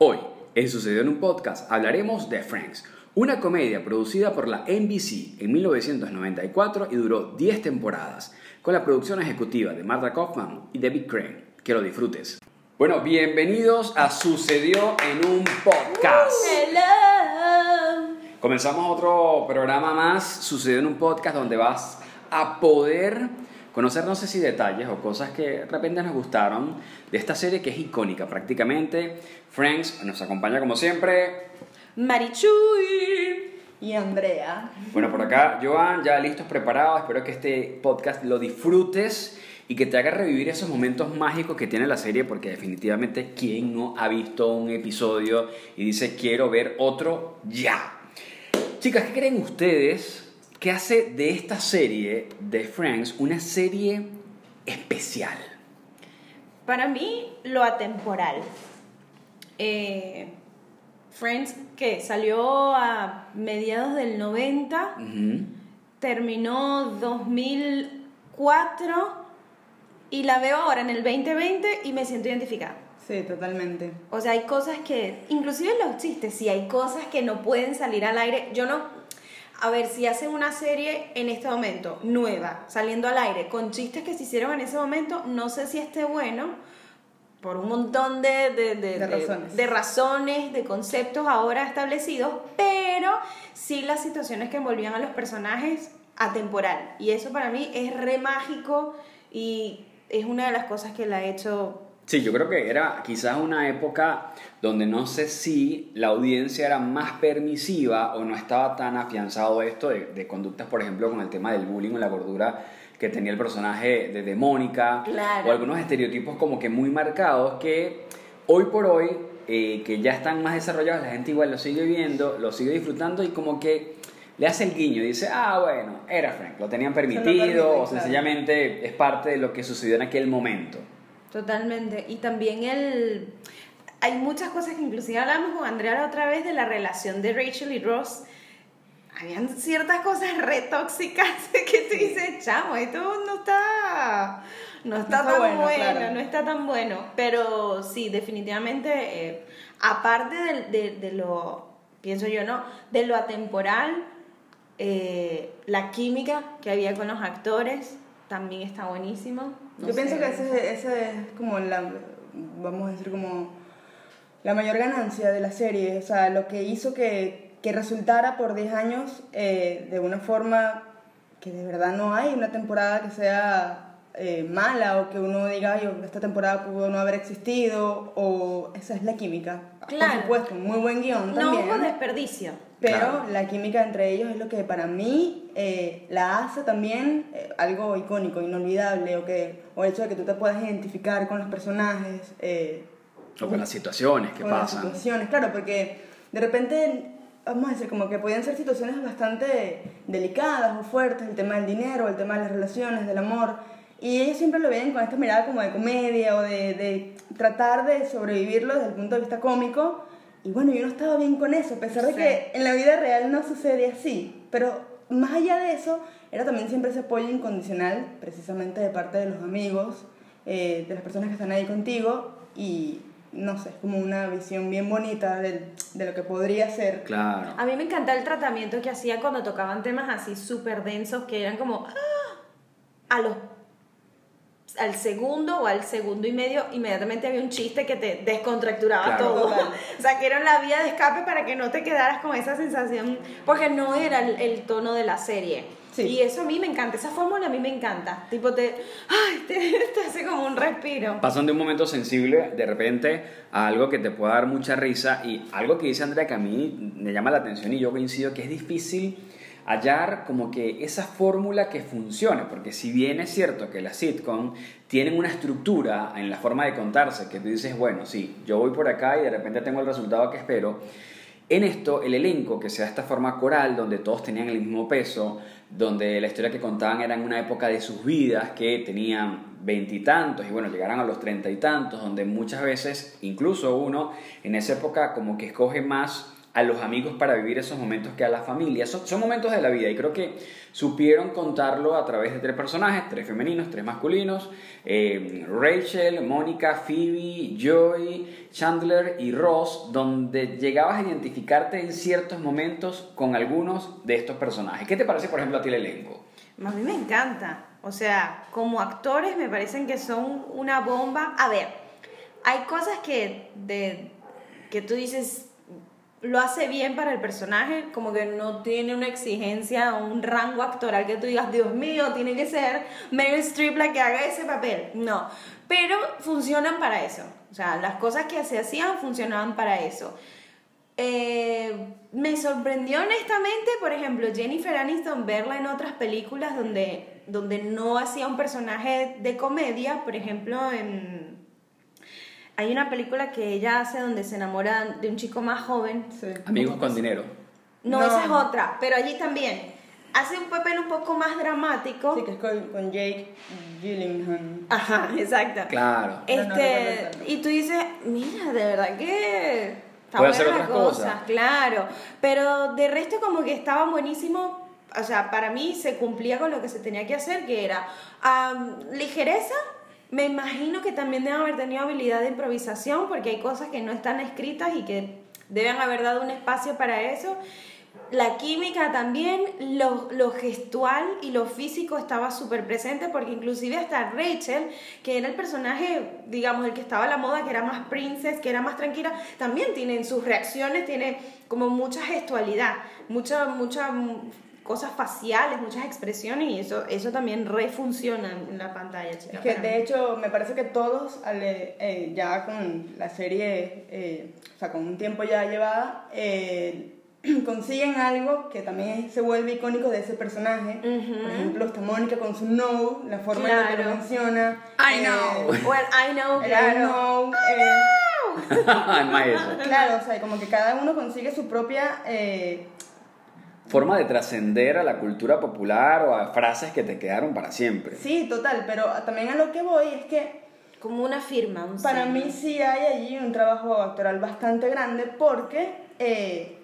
Hoy, en Sucedió en un Podcast, hablaremos de Friends, una comedia producida por la NBC en 1994 y duró 10 temporadas, con la producción ejecutiva de Martha Kaufman y David Crane. Que lo disfrutes. Bueno, bienvenidos a Sucedió en un Podcast. Hello. Comenzamos otro programa más, Sucedió en un Podcast, donde vas a poder conocer no sé si detalles o cosas que de repente nos gustaron de esta serie que es icónica prácticamente. Friends nos acompaña como siempre. Marichuy y Andrea. Bueno, por acá, Joan, ya listos, preparados. Espero que este podcast lo disfrutes y que te haga revivir esos momentos mágicos que tiene la serie, porque definitivamente, ¿quién no ha visto un episodio y dice quiero ver otro ya? Chicas, ¿qué creen ustedes que hace de esta serie de Friends una serie especial? Para mí, lo atemporal. Eh, Friends, que salió a mediados del 90, Ujú. terminó 2004 y la veo ahora en el 2020 y me siento identificada. Sí, totalmente. O sea, hay cosas que, inclusive los chistes, si hay cosas que no pueden salir al aire. Yo no, a ver, si hacen una serie en este momento, nueva, saliendo al aire, con chistes que se hicieron en ese momento, no sé si esté bueno, por un montón de, de, de- De de- razones. de razones, de conceptos ahora establecidos, pero sí las situaciones que envolvían a los personajes atemporal. Y eso para mí es re mágico y es una de las cosas que la ha hecho Sí, yo creo que era quizás una época donde no sé si la audiencia era más permisiva o no estaba tan afianzado esto de, de conductas, por ejemplo, con el tema del bullying o la gordura que tenía el personaje de, de Mónica Claro. o algunos estereotipos como que muy marcados que hoy por hoy, eh, que ya están más desarrollados, la gente igual lo sigue viendo, lo sigue disfrutando y como que le hace el guiño y dice, ah, bueno, era Frank, lo tenían permitido permite, o claro. sencillamente es parte de lo que sucedió en aquel momento. Totalmente. Y también el... Hay muchas cosas que inclusive hablamos con Andrea la otra vez de la relación de Rachel y Ross. Habían ciertas cosas re tóxicas que tú dices, chamo, esto no está... No está, tan bueno, bueno, claro. no está tan bueno. Pero sí, definitivamente, eh, aparte de, de- de lo, pienso yo, ¿no? De lo atemporal, eh, la química que había con los actores también está buenísimo. No Yo pienso que ese, ese es como la, vamos a decir como la mayor ganancia de la serie, o sea, lo que hizo que, que resultara por 10 años eh, de una forma que de verdad no hay una temporada que sea eh, mala o que uno diga, "Ay, esta temporada pudo no haber existido, o esa es la química. Claro. Por supuesto, muy buen guion No también. hubo desperdicio. Pero Claro. la química entre ellos es lo que para mí eh, la hace también eh, algo icónico, inolvidable, o, que, o el hecho de que tú te puedas identificar con los personajes. eh, O con las situaciones que con las pasan. situaciones, claro, porque de repente, vamos a decir, como que podían ser situaciones bastante delicadas o fuertes, el tema del dinero, el tema de las relaciones, del amor, y ellos siempre lo ven con esta mirada como de comedia o de, de tratar de sobrevivirlo desde el punto de vista cómico, y bueno, yo no estaba bien con eso, a pesar de Sí. que en la vida real no sucede así, pero más allá de eso, era también siempre ese apoyo incondicional, precisamente de parte de los amigos, eh, de las personas que están ahí contigo, y no sé, es como una visión bien bonita del- de lo que podría ser. Claro. A mí me encanta el tratamiento que hacía cuando tocaban temas así súper densos que eran como ¡ah! a los al segundo o al segundo y medio inmediatamente había un chiste que te descontracturaba Claro. todo. Total. o sea, que era la vía de escape para que no te quedaras con esa sensación, porque no era el, el tono de la serie. Sí. Y eso a mí me encanta, esa fórmula a mí me encanta. Tipo, te, ay, te, te hace como un respiro. Pasan de un momento sensible de repente a algo que te pueda dar mucha risa y algo que dice Andrea que a mí me llama la atención y yo coincido que es difícil hallar como que esa fórmula que funcione, porque si bien es cierto que las sitcom tienen una estructura en la forma de contarse, que tú dices, bueno, sí, yo voy por acá y de repente tengo el resultado que espero, en esto, el elenco, que sea de esta forma coral, donde todos tenían el mismo peso, donde la historia que contaban era en una época de sus vidas que tenían veintitantos y, bueno, llegaran a los treinta y tantos, donde muchas veces, incluso uno en esa época como que escoge más a los amigos para vivir esos momentos que a la familia. Son, son momentos de la vida y creo que supieron contarlo a través de tres personajes, tres femeninos, tres masculinos, eh, Rachel, Mónica, Phoebe, Joy, Chandler y Ross, donde llegabas a identificarte en ciertos momentos con algunos de estos personajes. ¿Qué te parece, por ejemplo, a ti el elenco? A mí me encanta. O sea, como actores me parecen que son una bomba. A ver, hay cosas que, que tú dices, lo hace bien para el personaje, como que no tiene una exigencia o un rango actoral que tú digas, Dios mío, tiene que ser Meryl Streep la que haga ese papel. No, pero funcionan para eso. O sea, las cosas que se hacían funcionaban para eso. Eh, me sorprendió honestamente, por ejemplo, Jennifer Aniston verla en otras películas donde, donde no hacía un personaje de comedia, por ejemplo, en hay una película que ella hace donde se enamora de un chico más joven. Amigos con dinero. No, esa es otra, pero allí también. Hace un papel un poco más dramático. Sí, que es con, Jake Gyllenhaal. Ajá, exacto. Claro. Este, y tú dices, mira, de verdad que está Puede hacer otras cosas. Claro, pero de resto como que estaba buenísimo. O sea, para mí se cumplía con lo que se tenía que hacer, que era ligereza me imagino que también deben haber tenido habilidad de improvisación porque hay cosas que no están escritas y que deben haber dado un espacio para eso. La química también, lo, gestual y lo físico estaba súper presente porque inclusive hasta Rachel, que era el personaje, digamos, el que estaba a la moda, que era más princess, que era más tranquila, también tiene en sus reacciones, tiene como mucha gestualidad, mucha, mucha cosas faciales, muchas expresiones y eso, eso también refunciona en la pantalla. es que de hecho me parece que todos eh, ya con la serie, eh, o sea, con un tiempo ya llevada, eh, consiguen algo que también se vuelve icónico de ese personaje. Por ejemplo, está Mónica con su no, la forma en la que lo menciona. I know. well, I know, claro. I know. know. claro, o sea, como que cada uno consigue su propia forma de trascender a la cultura popular o a frases que te quedaron para siempre. Sí, total, pero también a lo que voy es que... Como una firma. para mí sí hay allí un trabajo actoral bastante grande porque, eh,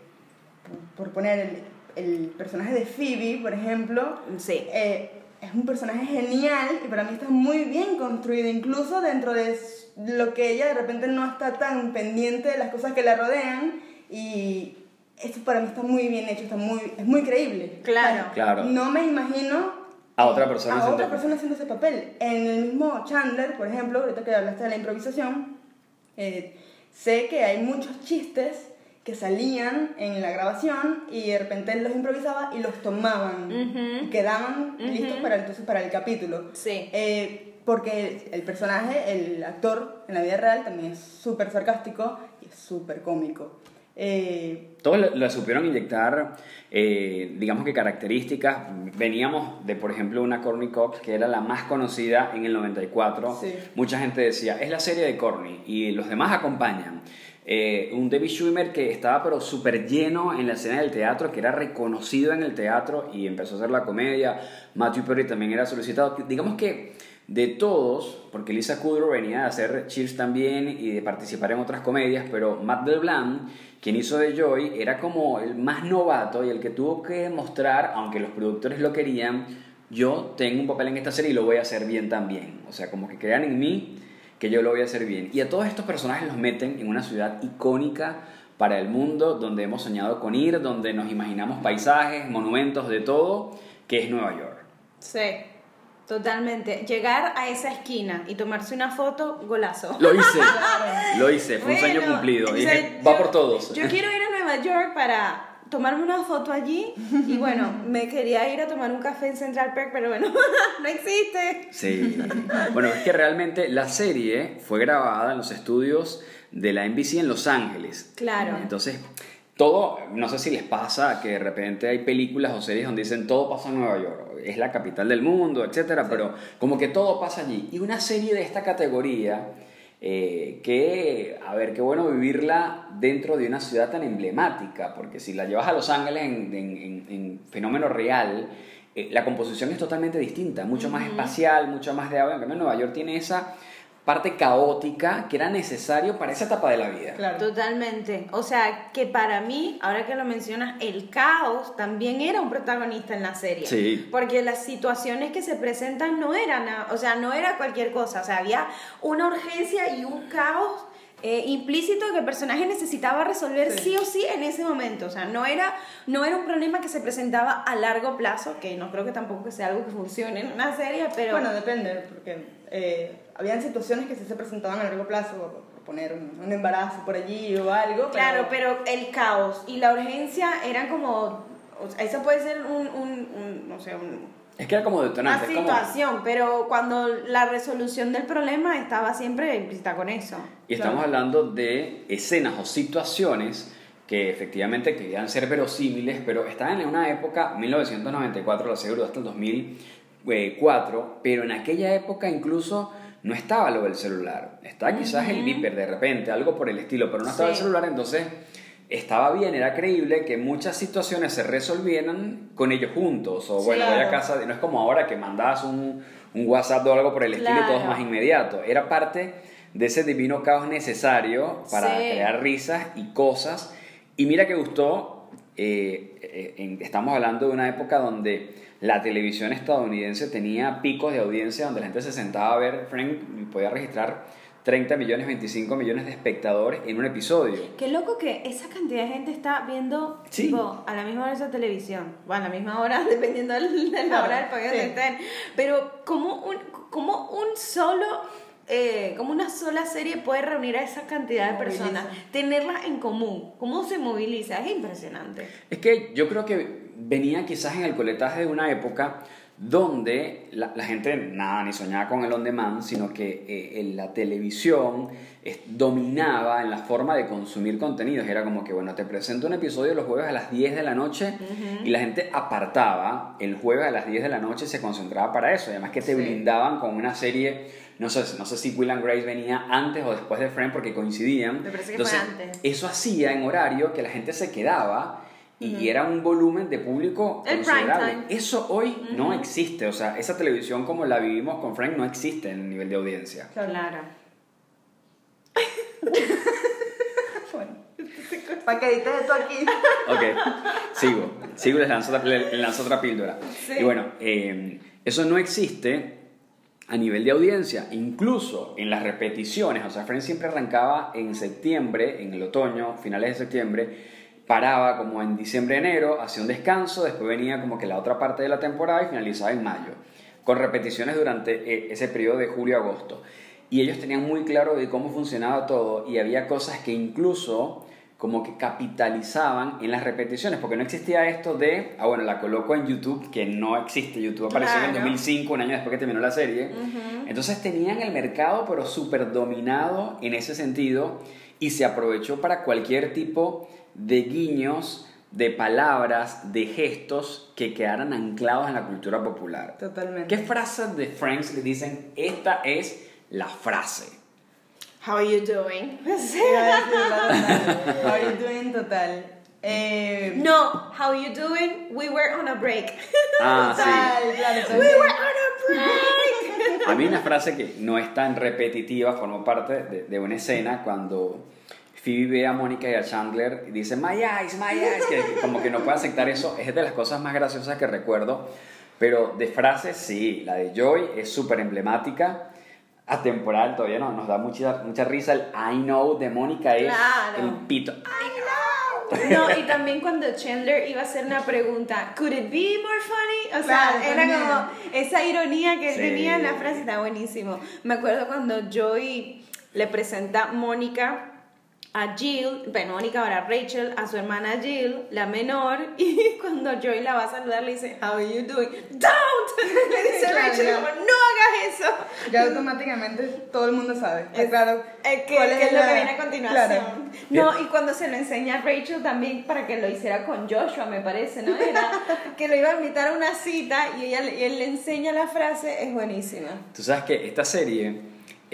por poner el, personaje de Phoebe, por ejemplo, sí. Eh, es un personaje genial y para mí está muy bien construido, incluso dentro de lo que ella de repente no está tan pendiente de las cosas que la rodean y esto para mí está muy bien hecho, está muy, es muy creíble. Claro. claro. No me imagino a otra persona, a otra persona haciendo ese papel. En el mismo Chandler, por ejemplo, ahorita que hablaste de la improvisación, eh, sé que hay muchos chistes que salían en la grabación y de repente él los improvisaba y los tomaban y quedaban listos para, entonces, para el capítulo. Sí. Eh, porque el, personaje, el actor en la vida real también es súper sarcástico y es súper cómico. Eh, Todos le, supieron inyectar, eh, digamos que características. Veníamos de, por ejemplo, una Corny Cox que era la más conocida en el 94. Mucha gente decía, es la serie de Corny y los demás acompañan. Eh, un David Schwimmer que estaba pero súper lleno en la escena del teatro, que era reconocido en el teatro y empezó a hacer la comedia. Matthew Perry también era solicitado. Digamos que de todos, porque Lisa Kudrow venía de hacer Cheers también y de participar en otras comedias, pero Matt LeBlanc, quien hizo de Joy, era como el más novato y el que tuvo que mostrar, aunque los productores lo querían, yo tengo un papel en esta serie y lo voy a hacer bien también. O sea, como que crean en mí que yo lo voy a hacer bien. Y a todos estos personajes los meten en una ciudad icónica para el mundo, donde hemos soñado con ir, donde nos imaginamos paisajes, monumentos, de todo, que es Nueva York. Sí. Totalmente. Llegar a esa esquina y tomarse una foto, golazo. Lo hice. Lo hice. Fue un sueño cumplido. Y va por todos. Yo quiero ir a Nueva York para tomarme una foto allí y bueno, me quería ir a tomar un café en Central Park, pero bueno, no existe. Sí. Bueno, es que realmente la serie fue grabada en los estudios de la NBC en Los Ángeles. Claro. Entonces, todo, no sé si les pasa que de repente hay películas o series donde dicen todo pasa en Nueva York, es la capital del mundo, etcétera, pero como que todo pasa allí. Y una serie de esta categoría, eh, que, a ver, qué bueno vivirla dentro de una ciudad tan emblemática, porque si la llevas a Los Ángeles en, fenómeno real, eh, la composición es totalmente distinta, mucho más espacial, mucho más de agua. En cambio, Nueva York tiene esa parte caótica que era necesario para esa etapa de la vida. Claro. Totalmente. O sea, que para mí, ahora que lo mencionas, el caos también era un protagonista en la serie. Sí. Porque las situaciones que se presentan no eran, o sea, no era cualquier cosa. O sea, había una urgencia y un caos eh, implícito que el personaje necesitaba resolver sí. Sí. o sí en ese momento. O sea, no era, no era un problema que se presentaba a largo plazo, que no creo que tampoco sea algo que funcione en una serie, pero... Bueno, depende, porque eh, habían situaciones que sí se presentaban a largo plazo, poner un, un embarazo por allí o algo. Claro, pero el caos y la urgencia eran como. o sea, eso puede ser un. un, un, no sé, un- Es que era como una detonante. como- situación, pero cuando la resolución del problema estaba siempre implícita con eso. Y estamos hablando de escenas o situaciones que efectivamente querían ser verosímiles, pero estaban en una época, 1994, la serie duró hasta el 2004, pero en aquella época incluso no estaba lo del celular. Estaba quizás el beeper de repente, algo por el estilo, pero no estaba el Sí. celular, entonces estaba bien, era creíble que muchas situaciones se resolvieran con ellos juntos, o bueno, voy a claro. casa, no es como ahora que mandabas un, un WhatsApp o algo por el estilo y todo es Claro. más inmediato, era parte de ese divino caos necesario para Sí. crear risas y cosas. Y mira que gustó, eh, eh, en- estamos hablando de una época donde la televisión estadounidense tenía picos de audiencia donde la gente se sentaba a ver Frank y podía registrar 30 millones, 25 millones de espectadores en un episodio. Qué loco que esa cantidad de gente está viendo Sí. tipo, a la misma hora esa televisión. Bueno, a la misma hora, dependiendo del- de la hora del país donde sí. estén. Pero, como un, como un solo. eh, como una sola serie puede reunir a esa cantidad de personas, tenerlas en común, cómo se moviliza, es impresionante. Es que yo creo que venía quizás en el coletaje de una época donde la, la gente nada ni soñaba con el on demand, sino que eh, en la televisión dominaba en la forma de consumir contenidos. Era como que, bueno, te presento un episodio los jueves a las 10 de la noche y la gente apartaba el jueves a las 10 de la noche y se concentraba para eso. Además que te Sí. brindaban con una serie, no sé, no sé si Will and Grace venía antes o después de Friends porque coincidían. Me parece que fue antes. Eso hacía en horario que la gente se quedaba y era un volumen de público El considerable. Eso hoy no existe, o sea, esa televisión como la vivimos con Frank no existe en el nivel de audiencia. Claro. Bueno, para que edites esto aquí. Ok, sigo, sigo, les lanzo, otra- les lanzo otra píldora. Sí. Y bueno, eh, eso no existe a nivel de audiencia, incluso en las repeticiones, o sea, Friends siempre arrancaba en septiembre, en el otoño, finales de septiembre, paraba como en diciembre, enero, hacía un descanso, después venía como que la otra parte de la temporada y finalizaba en mayo, con repeticiones durante eh, ese periodo de julio-agosto. Y ellos tenían muy claro de cómo funcionaba todo y había cosas que incluso como que capitalizaban en las repeticiones, porque no existía esto de, ah, bueno, la coloco en YouTube, que no existe, YouTube apareció en el Claro. 2005, un año después que terminó la serie. Entonces tenían el mercado, pero súper dominado en ese sentido, y se aprovechó para cualquier tipo de guiños, de palabras, de gestos que quedaran anclados en la cultura popular. Totalmente. ¿Qué frases de Friends le dicen? Esta es la frase. How are you doing? How are you doing total? Eh, No, how you doing? We were on a break. Ah, sí. total, claro, We were on a break. A mí una frase que no es tan repetitiva, formó parte de, de una escena cuando Phoebe ve a Mónica y a Chandler y dice, my eyes, my eyes, que como que no puede aceptar eso, es de las cosas más graciosas que recuerdo, pero de frases sí, la de Joy es súper emblemática, atemporal, todavía no, nos da mucha, mucha risa, el I know de Mónica es Claro. el pito. No, y también cuando Chandler iba a hacer una pregunta, ¿Could it be more funny? O sea, Claro, era también. como esa ironía que él Sí. tenía en la frase, está buenísimo. Me acuerdo cuando Joey le presenta Mónica a Jill, bueno, Mónica ahora Rachel, a su hermana Jill, la menor, y cuando Joey la va a saludar le dice, How are you doing? ¡Don't! Le dice Claro, Rachel, ya. como, no hagas eso. Ya automáticamente todo el mundo sabe. Está claro. Eh, que, cuál que es lo la- que viene a continuación. Claro. No, y cuando se lo enseña a Rachel también para que lo hiciera con Joshua, me parece, ¿no? Era que lo iba a invitar a una cita y, ella, y él le enseña la frase, es buenísima. Tú sabes que esta serie,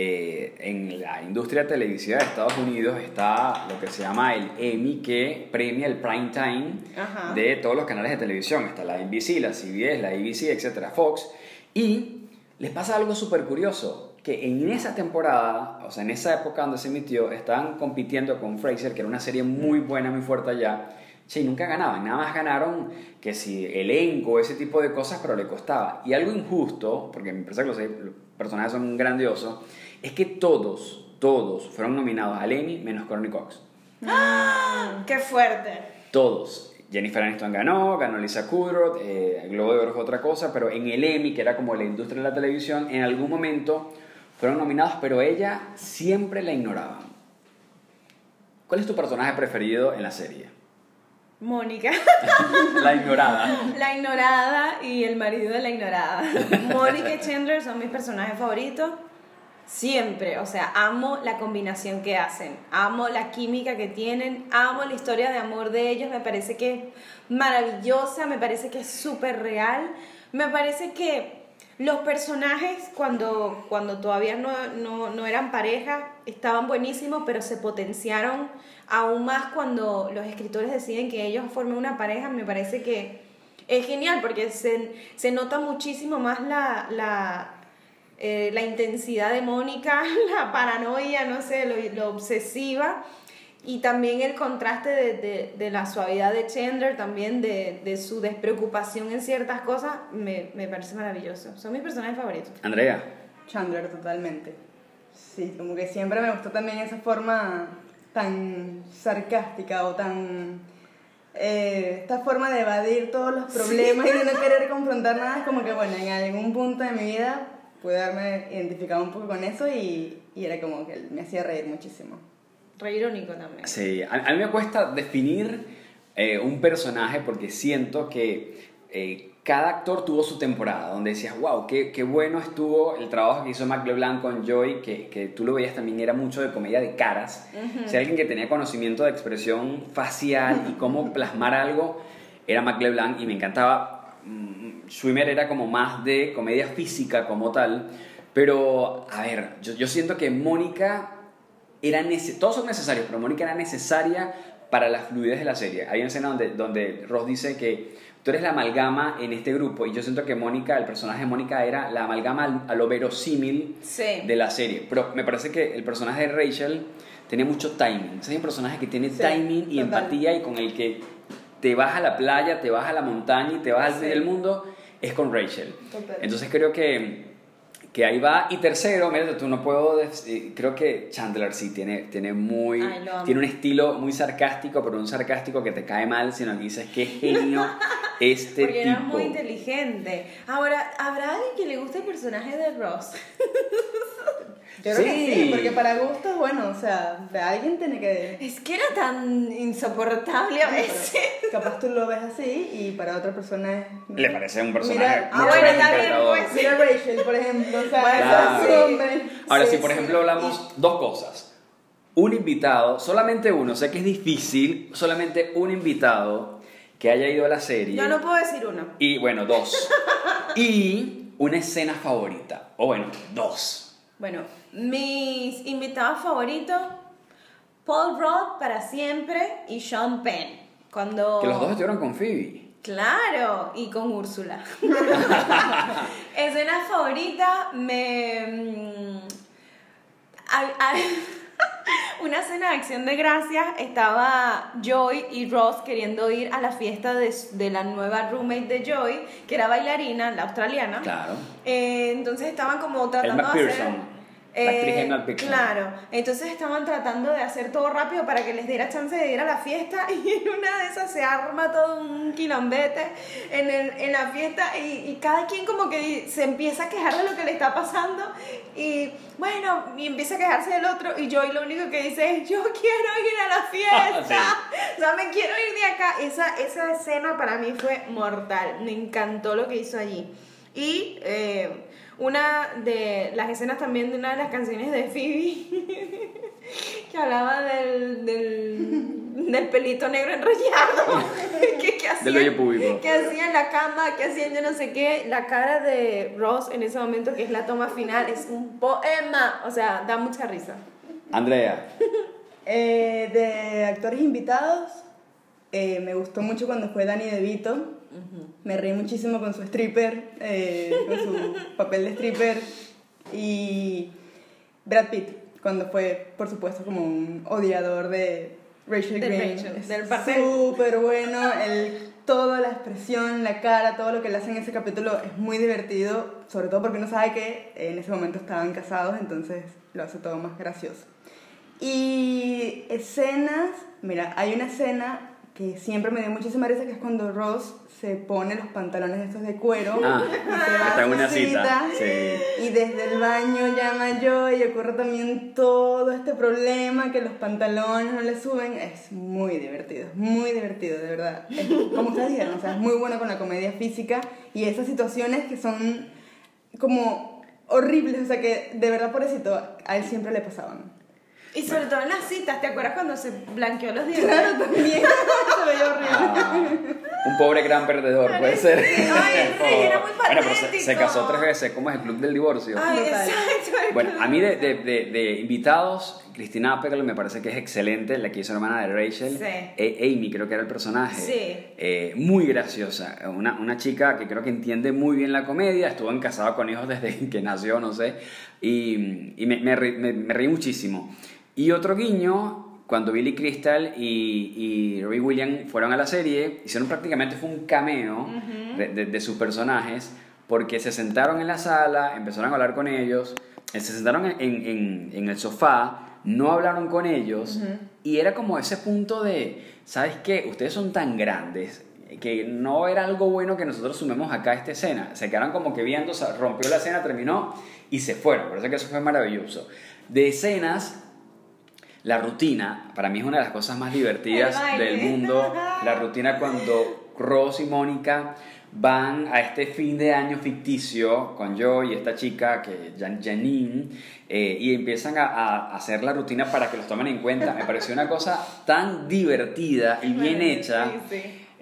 eh, en la industria televisiva de Estados Unidos, está lo que se llama el Emmy, que premia el prime time Ajá. de todos los canales de televisión. Está la NBC, la CBS, la ABC, etcétera, Fox. Y les pasa algo súper curioso. que en esa temporada, o sea, en esa época donde se emitió, estaban compitiendo con Fraser, que era una serie muy buena, muy fuerte allá. Y nunca ganaban, nada más ganaron que si elenco, ese tipo de cosas, pero le costaba. Y algo injusto, porque me parece que los personajes son grandiosos, es que todos, todos fueron nominados al Emmy menos Courtney Cox. ¡Ah! ¡Qué fuerte! Todos. Jennifer Aniston ganó, ganó Lisa Kudrow, eh, el Globo de Oro fue otra cosa, pero en el Emmy, que era como la industria de la televisión, en algún momento fueron nominados, pero ella siempre la ignoraba. ¿Cuál es tu personaje preferido en la serie? Mónica. la ignorada. La ignorada y el marido de la ignorada. Mónica y Chandler son mis personajes favoritos. Siempre, o sea, amo la combinación que hacen, amo la química que tienen, amo la historia de amor de ellos, me parece que es maravillosa, me parece que es súper real, me parece que los personajes cuando, cuando todavía no, no, no eran pareja estaban buenísimos, pero se potenciaron aún más cuando los escritores deciden que ellos formen una pareja, me parece que es genial porque se, se nota muchísimo más la, la eh, la intensidad de Mónica, la paranoia, no sé, lo, lo obsesiva. Y también el contraste de, de, de, la suavidad de Chandler, también de, de su despreocupación en ciertas cosas, me, me, parece maravilloso. Son mis personajes favoritos. Andrea. Chandler, totalmente. Sí, como que siempre me gustó también esa forma tan sarcástica o tan... Eh, esta forma de evadir todos los problemas sí. y de no querer confrontar nada, es como que, bueno, en algún punto de mi vida pude darme identificado un poco con eso y, y era como que me hacía reír muchísimo. Re irónico también. Sí, a, a mí me cuesta definir eh, un personaje porque siento que eh, cada actor tuvo su temporada, donde decías, wow, qué, qué bueno estuvo el trabajo que hizo Mac LeBlanc con Joy, que, que tú lo veías también, era mucho de comedia de caras. Uh -huh. O sea, alguien que tenía conocimiento de expresión facial y cómo plasmar algo, era Mac LeBlanc y me encantaba. Schwimmer era como más de comedia física como tal, pero a ver, yo, yo siento que Mónica era todos son necesarios, pero Mónica era necesaria para la fluidez de la serie. Hay una escena donde, donde Ross dice que tú eres la amalgama en este grupo y yo siento que Mónica, el personaje de Mónica era la amalgama a lo verosímil sí. de la serie, pero me parece que el personaje de Rachel tenía mucho timing. Es un personaje que tiene sí, timing y total. empatía y con el que te vas a la playa, te vas a la montaña y te vas al fin del mundo, es con Rachel. Total. Entonces creo que, que ahí va. Y tercero, mira, tú no puedo, creo que Chandler sí tiene, tiene muy, Ay, tiene un estilo muy sarcástico, pero un sarcástico que te cae mal, sino que dices, qué genio este Porque tipo. era muy inteligente. Ahora, ¿habrá alguien que le guste el personaje de Ross? Yo creo sí. que sí, porque para gustos, bueno, o sea, de alguien tiene que... Es que era tan insoportable a veces. capaz tú lo ves así y para otra persona es... Le parece un personaje Mira, ah, bueno, también, pues. Mira Rachel, por ejemplo, o sea, Claro. ese hombre. Ahora, Sí, si por sí. ejemplo hablamos dos cosas. Un invitado, solamente uno, sé que es difícil, solamente un invitado que haya ido a la serie. Yo no puedo decir uno. Y bueno, dos. y una escena favorita. O bueno, dos. Bueno, mis invitados favoritos, Paul Rudd para siempre y Sean Penn. Cuando... Que los dos estuvieron con Phoebe. Claro, y con Úrsula. Escena favorita, me... mm, al- al- una escena de acción de gracias, estaba Joy y Ross queriendo ir a la fiesta de, de la nueva roommate de Joy, que era bailarina, la australiana. Claro. Eh, entonces estaban como tratando de hacer... la actriz Emma Pearson. Claro, entonces estaban tratando de hacer todo rápido para que les diera chance de ir a la fiesta y en una de esas se arma todo un quilombete en, el, en la fiesta y, y cada quien como que se empieza a quejar de lo que le está pasando y bueno, y empieza a quejarse del otro y yo y lo único que dice es yo quiero ir a la fiesta, o sea, me quiero ir de acá. Esa, esa escena para mí fue mortal, me encantó lo que hizo allí. Y eh, una de las escenas también de una de las canciones de Phoebe que hablaba del, del, del pelito negro enrollado que, que Del hacían, que hacía en la cama, que hacían yo no sé qué. La cara de Ross en ese momento, que es la toma final, es un poema. O sea, da mucha risa. Andrea. Eh, de actores invitados, eh, me gustó mucho cuando fue Danny DeVito. Me reí muchísimo con su stripper, eh, con su papel de stripper. Y Brad Pitt, cuando fue, por supuesto, como un odiador de Rachel De Green. Rachel, es del papel. Súper bueno, el, toda la expresión, la cara, todo lo que le hacen en ese capítulo es muy divertido, sobre todo porque uno sabe que en ese momento estaban casados, entonces lo hace todo más gracioso. Y escenas, mira, hay una escena que siempre me dio muchísima risa, que es cuando Ross se pone los pantalones estos de cuero Ah, y se va está a su una cita, sí. y desde el baño llama Joy y ocurre también todo este problema que los pantalones no le suben. Es muy divertido, muy divertido, de verdad. Es, como ustedes dijeron, o sea, es muy bueno con la comedia física y esas situaciones que son como horribles, o sea, que de verdad, pobrecito, a él siempre le pasaban. Y sobre todo en las citas, ¿te acuerdas cuando se blanqueó los dientes? Claro, también se veía horrible. Ah, un pobre gran perdedor, puede ser. Ay, sí, era muy Bueno, pero se, se casó tres veces, ¿cómo es el club del divorcio? Ay, exacto. Bueno, a mí de, de, de, de invitados, Cristina Applegate me parece que es excelente, la que hizo hermana de Rachel. Sí. Eh, Amy creo que era el personaje. Sí. Eh, muy graciosa, una, una chica que creo que entiende muy bien la comedia, estuvo en casada con hijos desde que nació, no sé, y, y me, me, me- me reí muchísimo. Y otro guiño, cuando Billy Crystal y, y Robbie Williams fueron a la serie, hicieron prácticamente fue un cameo de, de- de sus personajes, porque se sentaron en la sala, empezaron a hablar con ellos, eh, se sentaron en, en- en el sofá, no hablaron con ellos, y era como ese punto de, ¿sabes qué? Ustedes son tan grandes que no era algo bueno que nosotros sumemos acá a esta escena. Se quedaron como que viendo, rompió la escena, terminó y se fueron. Por eso que eso fue maravilloso. De escenas, la rutina, para mí es una de las cosas más divertidas del mundo. La rutina cuando Ross y Mónica van a este fin de año ficticio con yo y esta chica, que Jan- Janine, eh, y empiezan a, a hacer la rutina para que los tomen en cuenta. Me pareció una cosa tan divertida y bien hecha.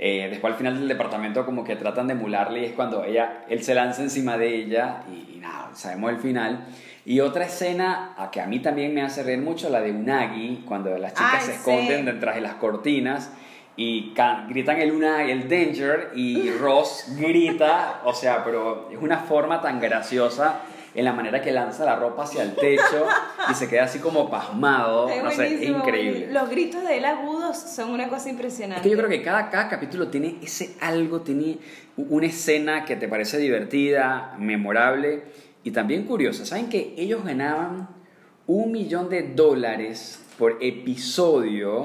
Eh, después al final del departamento como que tratan de emularle y es cuando ella, él se lanza encima de ella y, y nada, sabemos el final. Y otra escena a que a mí también me hace reír mucho, la de Unagi, cuando las chicas Ay, se sí. esconden detrás de las cortinas y gritan el Unagi, el Danger y Ross grita, o sea, pero es una forma tan graciosa en la manera que lanza la ropa hacia el techo y se queda así como pasmado, Es no sé, es increíble. Los gritos de él agudos son una cosa impresionante. Es que yo creo que cada, cada capítulo tiene ese algo, tiene una escena que te parece divertida, memorable y también curiosa. ¿Saben que ellos ganaban un millón de dólares por episodio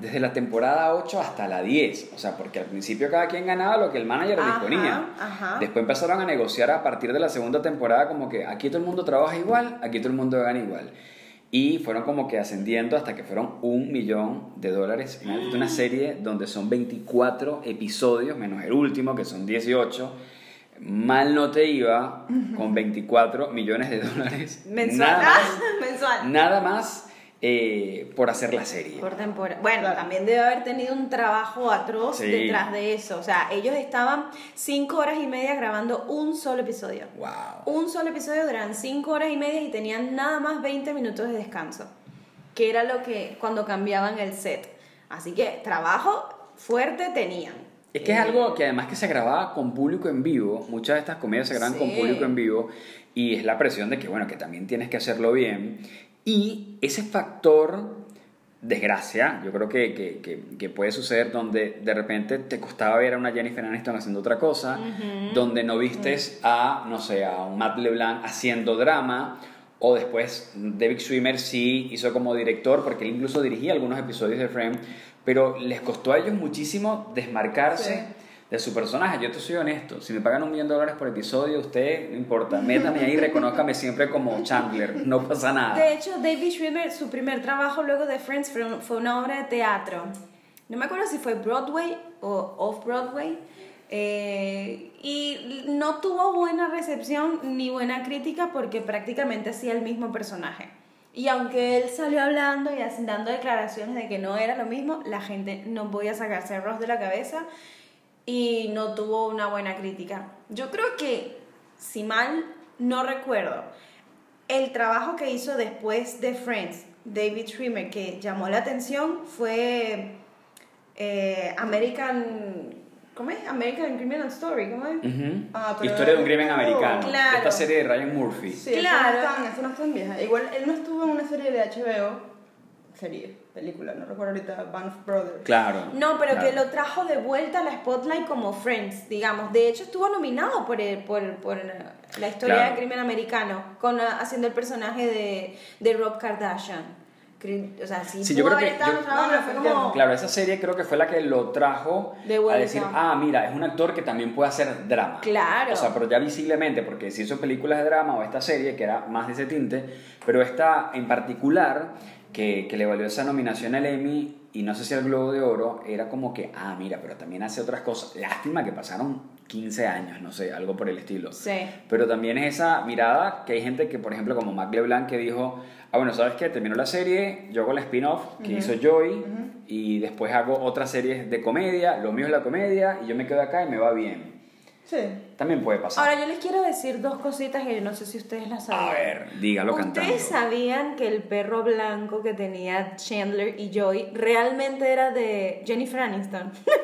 desde la temporada 8 hasta la 10? O sea, porque al principio cada quien ganaba lo que el manager Ajá, disponía. ajá. Después empezaron a negociar a partir de la segunda temporada como que aquí todo el mundo trabaja igual, aquí todo el mundo gana igual. Y fueron como que ascendiendo hasta que fueron un millón de dólares. Imagínate una serie donde son 24 episodios, menos el último, que son 18. Mal no te iba con 24 millones de dólares. Mensual. Nada más, Mensual. nada más eh, por hacer la serie. Por temporada. Bueno, Claro. también debe haber tenido un trabajo atroz Sí. detrás de eso. O sea, ellos estaban cinco horas y media grabando un solo episodio. ¡Wow! Un solo episodio duran cinco horas y media y tenían nada más 20 minutos de descanso. Que era lo que cuando cambiaban el set. Así que trabajo fuerte tenían. Es que es algo que además que se grababa con público en vivo, muchas de estas comedias se graban con público en vivo. Y es la presión de que, bueno, que también tienes que hacerlo bien. Y ese factor desgracia, yo creo que, que, que- que puede suceder donde de repente te costaba ver a una Jennifer Aniston haciendo otra cosa, donde no vistes a, no sé, a un Matt LeBlanc haciendo drama, o después David Schwimmer sí hizo como director, porque él incluso dirigía algunos episodios de Frame, pero les costó a ellos muchísimo desmarcarse Sí. de su personaje. Yo te soy honesto, si me pagan un millón de dólares por episodio, usted, no importa, métame ahí y reconózcame siempre como Chandler, no pasa nada. De hecho, David Schwimmer, su primer trabajo luego de Friends fue una obra de teatro. No me acuerdo si fue Broadway o Off-Broadway. eh, y no tuvo buena recepción ni buena crítica porque prácticamente hacía el mismo personaje. Y aunque él salió hablando y dando declaraciones de que no era lo mismo, la gente no podía sacarse el de la cabeza y no tuvo una buena crítica. Yo creo que, si mal no recuerdo, el trabajo que hizo después de Friends, David Schwimmer, que llamó la atención fue eh, American ¿Cómo es? American Criminal Story, ¿cómo es? Ujú. Ah, pero- Historia de un crimen americano. Claro. Esta serie de Ryan Murphy. Sí, Claro. Eso no, es tan, eso no es tan vieja. Igual él no estuvo en una serie de HBO, serie, película, no recuerdo ahorita, Band of Brothers. Claro. No, pero claro. que lo trajo de vuelta a la Spotlight como Friends, digamos. De hecho, estuvo nominado por, el, por, por la historia Claro. del crimen americano, con, ah, haciendo el personaje de, de Rob Kardashian. O sea, sí, Sí, yo creo que- yo- no, fue como... Claro, esa serie creo que fue la que lo trajo De a decir, ah, mira, es un actor que también puede hacer drama. Claro. O sea, pero ya visiblemente, porque si hizo películas de drama o esta serie, que era más de ese tinte, pero esta en particular, que, que le valió esa nominación al Emmy y no sé si al Globo de Oro, era como que, ah, mira, pero también hace otras cosas. Lástima que pasaron 15 años, no sé, algo por el estilo. Sí. Pero también es esa mirada que hay gente que, por ejemplo, como Mac LeBlanc, que dijo, ah, bueno, ¿sabes qué? Terminó la serie, yo hago la spin-off que hizo Joy, y después hago otras series de comedia, lo mío es la comedia, y yo me quedo acá y me va bien. Sí. También puede pasar. Ahora, yo les quiero decir dos cositas que no sé si ustedes las sabían. A ver, dígalo cantando. ¿Ustedes sabían que el perro blanco que tenía Chandler y Joy realmente era de Jennifer Aniston?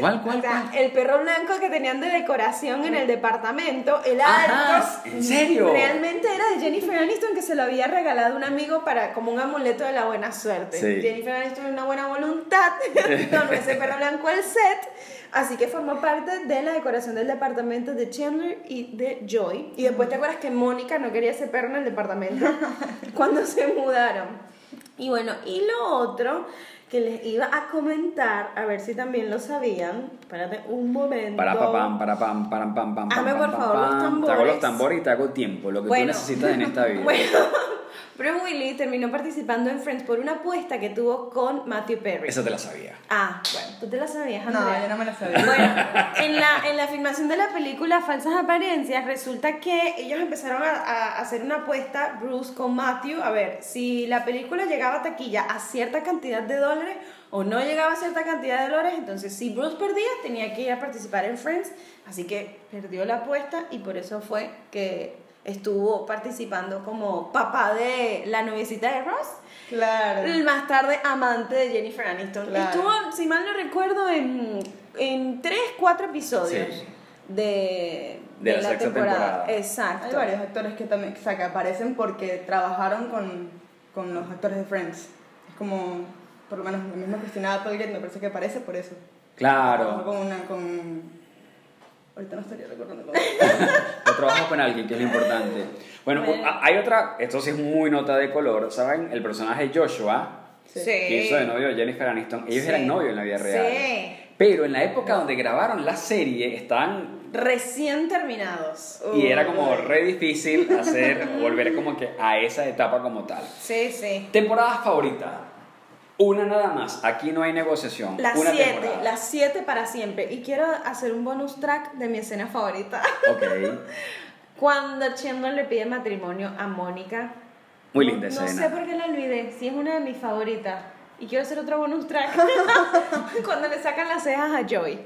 ¿Cuál, cuál, O sea, cuál? el perro blanco que tenían de decoración en el departamento, el Ajá, alto, ¿en serio? realmente era de Jennifer Aniston que se lo había regalado un amigo para como un amuleto de la buena suerte. Sí. Jennifer Aniston una buena voluntad, donó ese perro blanco al set, así que formó parte de la decoración del departamento de Chandler y de Joy. Y después te acuerdas que Mónica no quería ese perro en el departamento cuando se mudaron. Y bueno, y lo otro que les iba a comentar, a ver si también lo sabían. Espérate un momento. Para pa pam, para pam, para pam, pam, pam, Hazme, pam, por pam, favor, los pam. Te hago tambores. los tambores y te hago tiempo, lo que Bueno. tú necesitas en esta vida. Bueno, Bruce Willis terminó participando en Friends por una apuesta que tuvo con Matthew Perry. Esa te la sabía. Ah, bueno, tú te la sabías, No, Andrea. yo no me la sabía. Bueno, en la, en la filmación de la película Falsas Apariencias, resulta que ellos empezaron a, a hacer una apuesta, Bruce con Matthew, a ver, si la película llegaba a taquilla a cierta cantidad de dólares o no llegaba a cierta cantidad de dólares, entonces si Bruce perdía, tenía que ir a participar en Friends, así que perdió la apuesta y por eso fue que estuvo participando como papá de la noviecita de Ross. Claro. El más tarde amante de Jennifer Aniston. Claro. Estuvo, si mal no recuerdo, en, en tres, cuatro episodios Sí. de, De la sexta temporada. Exacto. Hay varios actores que también o sea, que aparecen porque trabajaron con, con los actores de Friends. Es como, por lo menos, la misma Cristina Applegate me parece que aparece por eso. Trabajó Claro. Con una, con... Ahorita no estaría recordando cómo. Yo trabajo con alguien, que es lo importante. Bueno, Bueno. hay otra, esto sí es muy nota de color, ¿saben? El personaje Joshua, Sí. que hizo de novio de Jennifer Aniston, ellos Sí. eran novios en la vida real. Sí. Pero en la época donde grabaron la serie, estaban Recién terminados. y era como re difícil hacer, volver como que a esa etapa como tal. Sí, sí. Temporada favorita. Una nada más. Aquí no hay negociación. Las Una siete, temporada. las siete para siempre. Y quiero hacer un bonus track de mi escena favorita. Ok. Cuando Chandler le pide matrimonio a Mónica. Muy linda no, escena. No sé por qué la olvidé, sí es una de mis favoritas. Y quiero hacer otro bonus track. Cuando le sacan las cejas a Joey.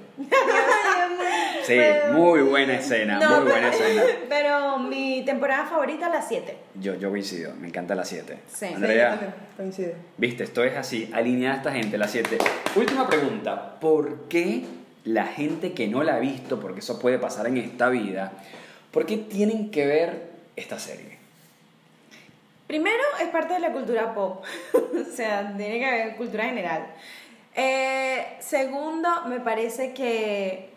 Sí, muy buena escena, No, muy buena pero, escena. pero mi temporada favorita, la 7. Yo, yo coincido, me encanta la 7. Sí. Sí, Andrea, también, coincide. viste, esto es así, alineada esta gente, la 7. Última pregunta, ¿por qué la gente que no la ha visto, porque eso puede pasar en esta vida, ¿por qué tienen que ver esta serie? Primero, es parte de la cultura pop. o sea, tiene que haber cultura general. Eh, segundo, me parece que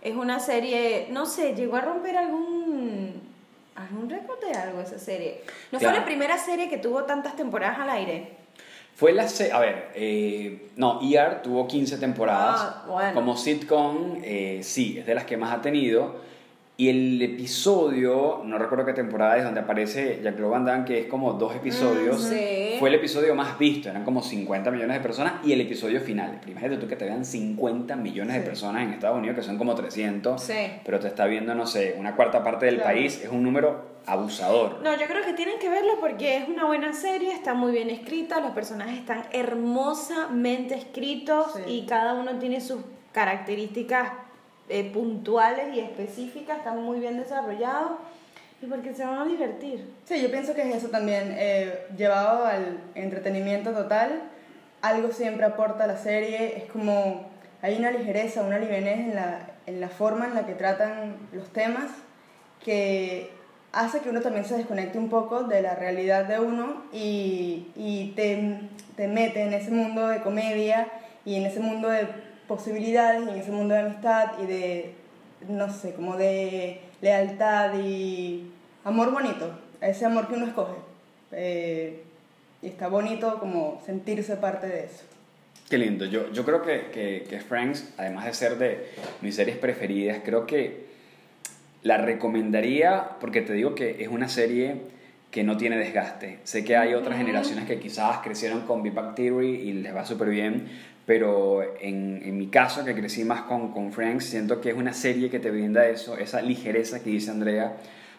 es una serie, no sé, llegó a romper algún algún récord de algo esa serie. No Claro. fue la primera serie que tuvo tantas temporadas al aire. Fue la a ver, eh, no, ER tuvo 15 temporadas. Ah, bueno. Como sitcom, eh, sí, es de las que más ha tenido. Y el episodio, no recuerdo qué temporada es, donde aparece Jack Van Damme, que es como dos episodios, Mm, sí. fue el episodio más visto, eran como 50 millones de personas, y el episodio final. Imagínate tú que te vean 50 millones de personas en Estados Unidos, que son como 300, Sí. pero te está viendo, no sé, una cuarta parte del Claro. país, es un número abusador. No, yo creo que tienen que verlo porque es una buena serie, está muy bien escrita, los personajes están hermosamente escritos Sí. y cada uno tiene sus características eh, puntuales y específicas, están muy bien desarrollados y porque se van a divertir. Sí, yo pienso que es eso también, eh, llevado al entretenimiento total, algo siempre aporta a la serie, es como hay una ligereza, una livianez en la, en la forma en la que tratan los temas que hace que uno también se desconecte un poco de la realidad de uno y, y te, te mete en ese mundo de comedia y en ese mundo de posibilidades en ese mundo de amistad y de, no sé, como de lealtad y amor bonito, ese amor que uno escoge. Eh, y está bonito como sentirse parte de eso. Qué lindo. Yo, yo creo que, que, que Friends, además de ser de mis series preferidas, creo que la recomendaría porque te digo que es una serie que no tiene desgaste. Sé que hay otras generaciones que quizás crecieron con Big Bang Theory y les va súper bien, pero en, en, mi caso, que crecí más con, con Friends, siento que es una serie que te brinda eso, esa ligereza que dice Andrea,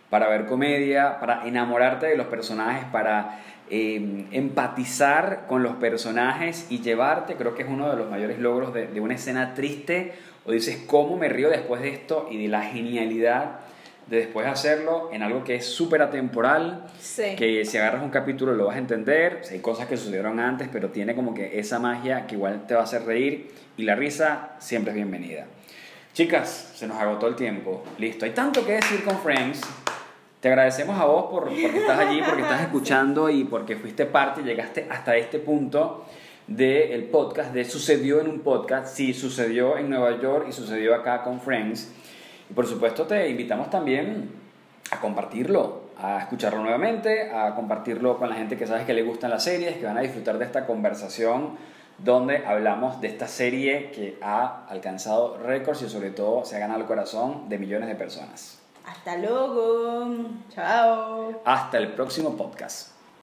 para ver comedia, para enamorarte de los personajes, para eh, empatizar con los personajes y llevarte, creo que es uno de los mayores logros de, de una escena triste, o dices, ¿cómo me río después de esto? Y de la genialidad de después hacerlo en algo que es súper atemporal, Sí. que si agarras un capítulo lo vas a entender, hay cosas que sucedieron antes, pero tiene como que esa magia que igual te va a hacer reír y la risa siempre es bienvenida. Chicas, se nos agotó el tiempo, listo, hay tanto que decir con Friends. Te agradecemos a vos por, porque estás allí, porque estás escuchando y porque fuiste parte y llegaste hasta este punto del podcast, de sucedió en un podcast, sí, sucedió en Nueva York y sucedió acá con Friends. Y por supuesto te invitamos también a compartirlo, a escucharlo nuevamente, a compartirlo con la gente que sabes que le gustan las series, que van a disfrutar de esta conversación donde hablamos de esta serie que ha alcanzado récords y sobre todo se ha ganado el corazón de millones de personas. Hasta luego. Chao. Hasta el próximo podcast.